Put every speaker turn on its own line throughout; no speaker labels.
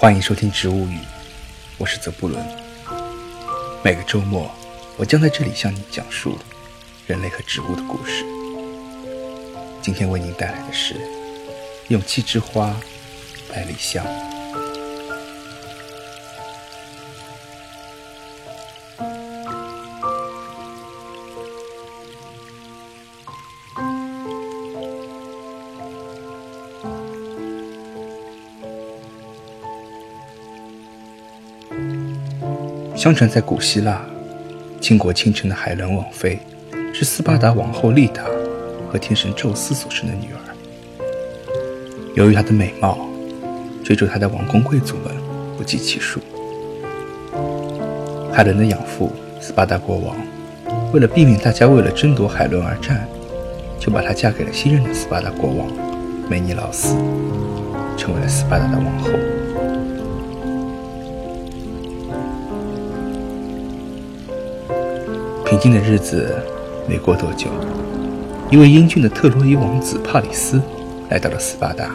欢迎收听《植物语》，我是泽布伦。每个周末，我将在这里向你讲述人类和植物的故事。今天为您带来的是勇气之花——百里香。相传，在古希腊，倾国倾城的海伦王妃是斯巴达王后丽达和天神宙斯所生的女儿。由于她的美貌，追逐她的王公贵族们不计其数。海伦的养父斯巴达国王为了避免大家为了争夺海伦而战，就把她嫁给了新任的斯巴达国王梅尼劳斯，成为了斯巴达的王后。平静的日子没过多久，一位英俊的特洛伊王子帕里斯来到了斯巴达。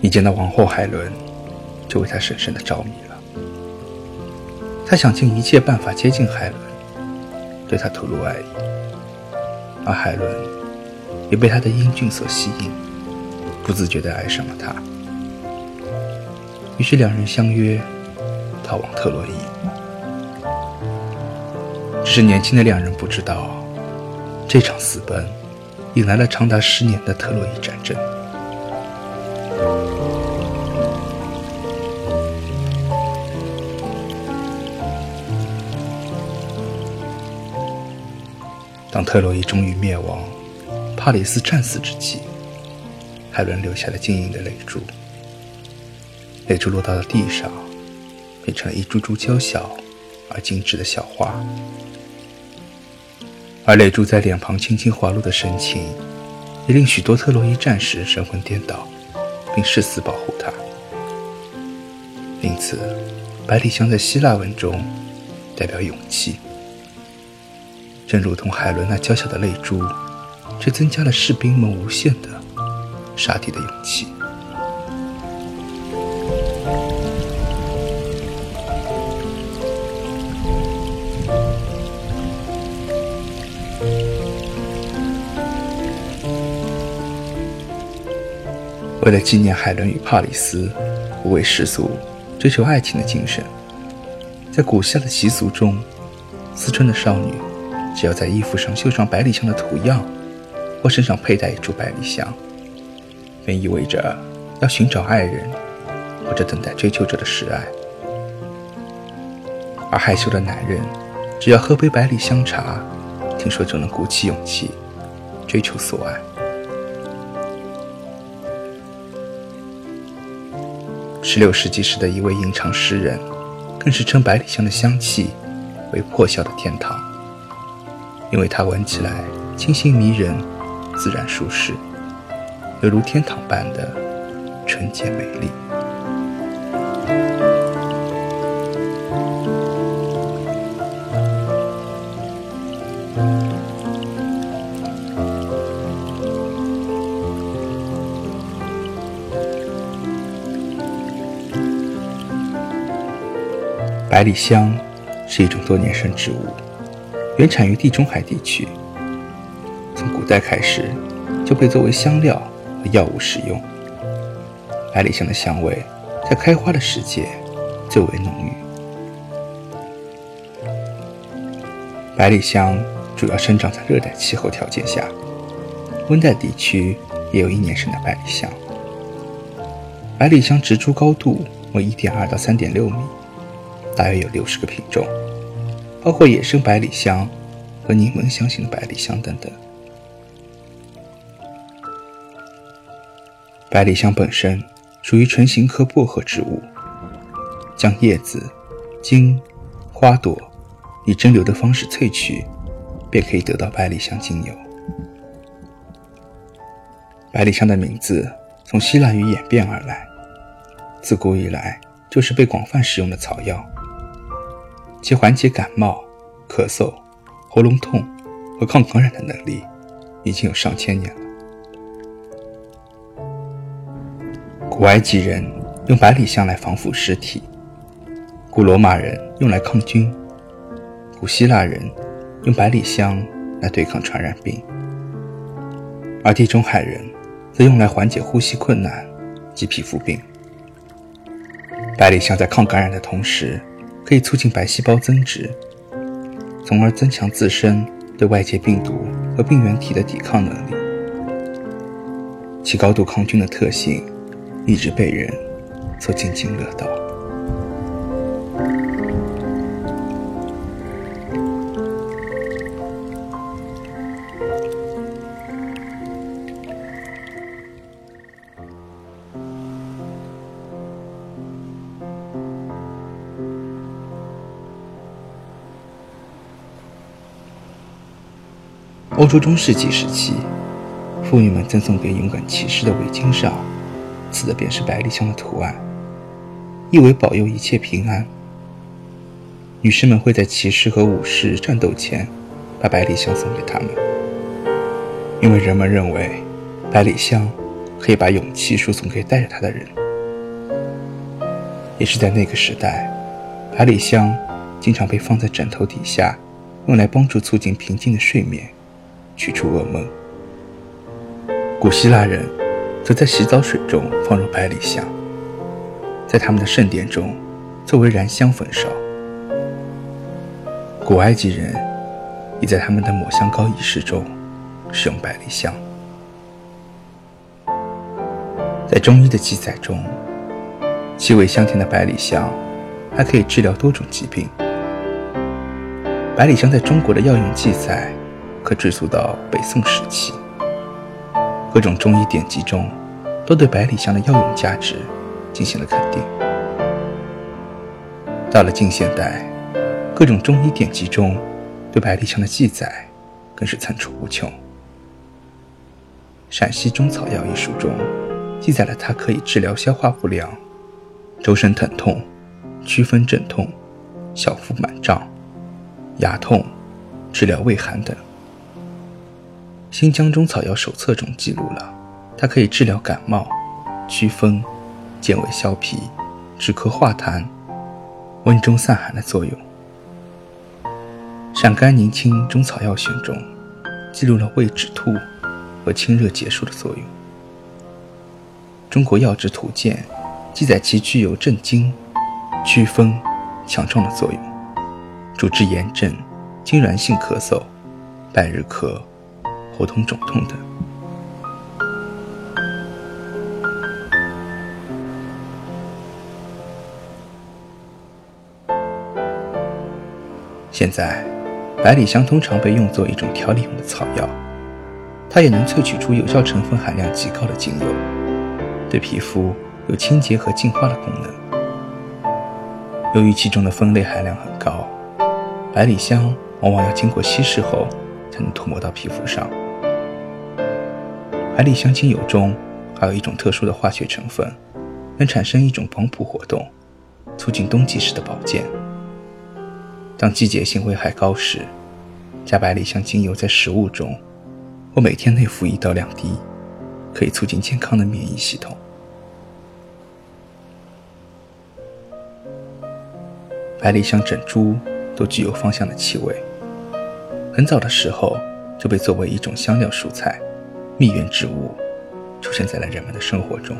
一见到王后海伦，就为她深深的着迷了。他想尽一切办法接近海伦，对她吐露爱意，而海伦也被他的英俊所吸引，不自觉地爱上了他。于是两人相约逃往特洛伊。只是年轻的两人不知道，这场私奔引来了长达十年的特洛伊战争。当特洛伊终于灭亡，帕里斯战死之际，海伦留下了晶莹的泪珠。泪珠落到了地上，变成了一株株娇小而精致的小花。而泪珠在脸庞轻轻滑落的神情，也令许多特洛伊战士神魂颠倒，并誓死保护她。因此，百里香在希腊文中代表勇气，正如同海伦那娇小的泪珠，却增加了士兵们无限的杀敌的勇气。为了纪念海伦与帕里斯不畏世俗、追求爱情的精神，在古希腊的习俗中，思春的少女只要在衣服上绣上百里香的图样，或身上佩戴一株百里香，便意味着要寻找爱人，或者等待追求者的示爱。而害羞的男人，只要喝杯百里香茶，听说就能鼓起勇气追求所爱。十六世纪时的一位吟唱诗人，更是称百里香的香气为“破晓的天堂”，因为它闻起来清新迷人、自然舒适，犹如天堂般的纯洁美丽。百里香是一种多年生植物，原产于地中海地区。从古代开始，就被作为香料和药物使用。百里香的香味在开花的时节最为浓郁。百里香主要生长在热带气候条件下，温带地区也有一年生的百里香。百里香植株高度为一点二到三点六米。大约有六十个品种，包括野生百里香和柠檬香型的百里香等等。百里香本身属于唇形科薄荷植物，将叶子、茎、花朵以蒸馏的方式萃取，便可以得到百里香精油。百里香的名字从希腊语演变而来，自古以来就是被广泛使用的草药。其缓解感冒、咳嗽、喉咙痛和抗感染的能力已经有上千年了。古埃及人用百里香来防腐尸体，古罗马人用来抗菌，古希腊人用百里香来对抗传染病，而地中海人则用来缓解呼吸困难及皮肤病。百里香在抗感染的同时，可以促进白细胞增殖，从而增强自身对外界病毒和病原体的抵抗能力。其高度抗菌的特性，一直被人所津津乐道。欧洲中世纪时期，妇女们赠送给勇敢骑士的围巾上，刺的便是百里香的图案，意为保佑一切平安。女士们会在骑士和武士战斗前，把百里香送给他们，因为人们认为，百里香可以把勇气输送给带着它的人。也是在那个时代，百里香经常被放在枕头底下，用来帮助促进平静的睡眠。驱除噩梦。古希腊人则在洗澡水中放入百里香，在他们的圣殿中作为燃香焚烧。古埃及人也在他们的抹香膏仪式中使用百里香。在中医的记载中，气味香甜的百里香还可以治疗多种疾病。百里香在中国的药用记载。可追溯到北宋时期，各种中医典籍中都对百里香的药用价值进行了肯定。到了近现代，各种中医典籍中对百里香的记载更是层出不穷。《陕西中草药》一书中记载了它可以治疗消化不良、周身疼痛、祛风镇痛、小腹满胀、牙痛、治疗胃寒等。《新疆中草药手册》中记录了，它可以治疗感冒、祛风、健胃消脾、止咳化痰、温中散寒的作用。《陕甘宁清中草药选》中记录了胃止吐和清热解暑的作用。《中国药制图鉴》记载其具有镇惊、祛风、强壮的作用，主治炎症、痉挛性咳嗽、百日咳。喉痛、肿痛等。现在，百里香通常被用作一种调理用的草药，它也能萃取出有效成分含量极高的精油，对皮肤有清洁和净化的功能。由于其中的酚类含量很高，百里香往往要经过稀释后才能涂抹到皮肤上。百里香精油中还有一种特殊的化学成分，能产生一种帮浦活动，促进冬季时的保健。当季节性危害高时，加百里香精油在食物中，或每天内服一到两滴，可以促进健康的免疫系统。百里香整株都具有芳香的气味，很早的时候就被作为一种香料蔬菜。蜜源植物出现在了人们的生活中，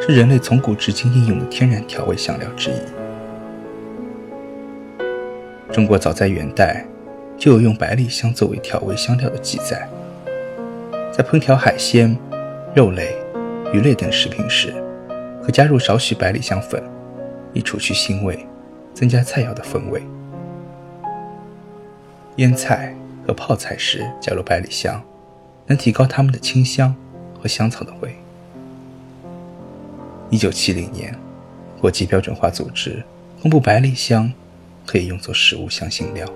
是人类从古至今应用的天然调味香料之一。中国早在元代就有用百里香作为调味香料的记载，在烹调海鲜、肉类、鱼类等食品时，可加入少许百里香粉，以除去腥味，增加菜肴的风味。腌菜和泡菜时加入百里香。能提高它们的清香和香草的味。一九七零年，国际标准化组织公布百里香可以用作食物香辛料。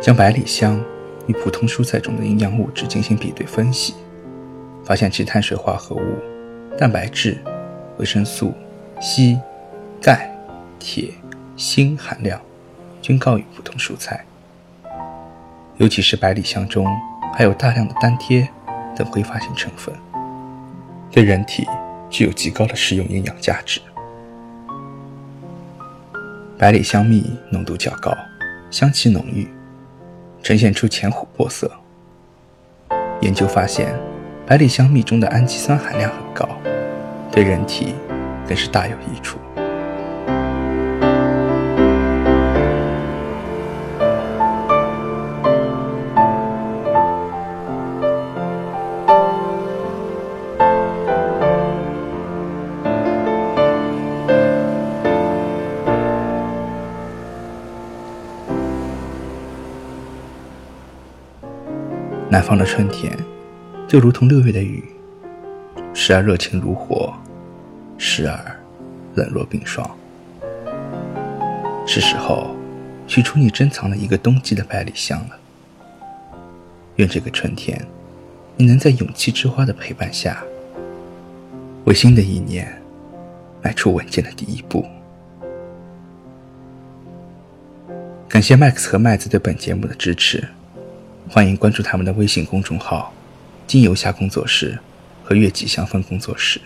将百里香与普通蔬菜中的营养物质进行比对分析，发现其碳水化合物、蛋白质、维生素、硒、钙、铁、锌含量均高于普通蔬菜。尤其是百里香中含有大量的单萜等挥发性成分，对人体具有极高的食用营养价值。百里香蜜浓度较高，香气浓郁，呈现出浅琥珀色。研究发现，百里香蜜中的氨基酸含量很高，对人体更是大有益处。南方的春天，就如同六月的雨，时而热情如火，时而冷若冰霜。是时候取出你珍藏了一个冬季的百里香了。愿这个春天，你能在勇气之花的陪伴下，为新的一年迈出稳健的第一步。感谢 Max 和麦子对本节目的支持。欢迎关注他们的微信公众号“金游侠工作室”和“月季香氛工作室”。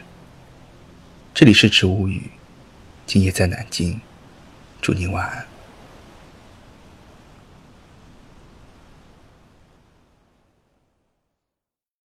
这里是植物语，今夜在南京，祝你晚安。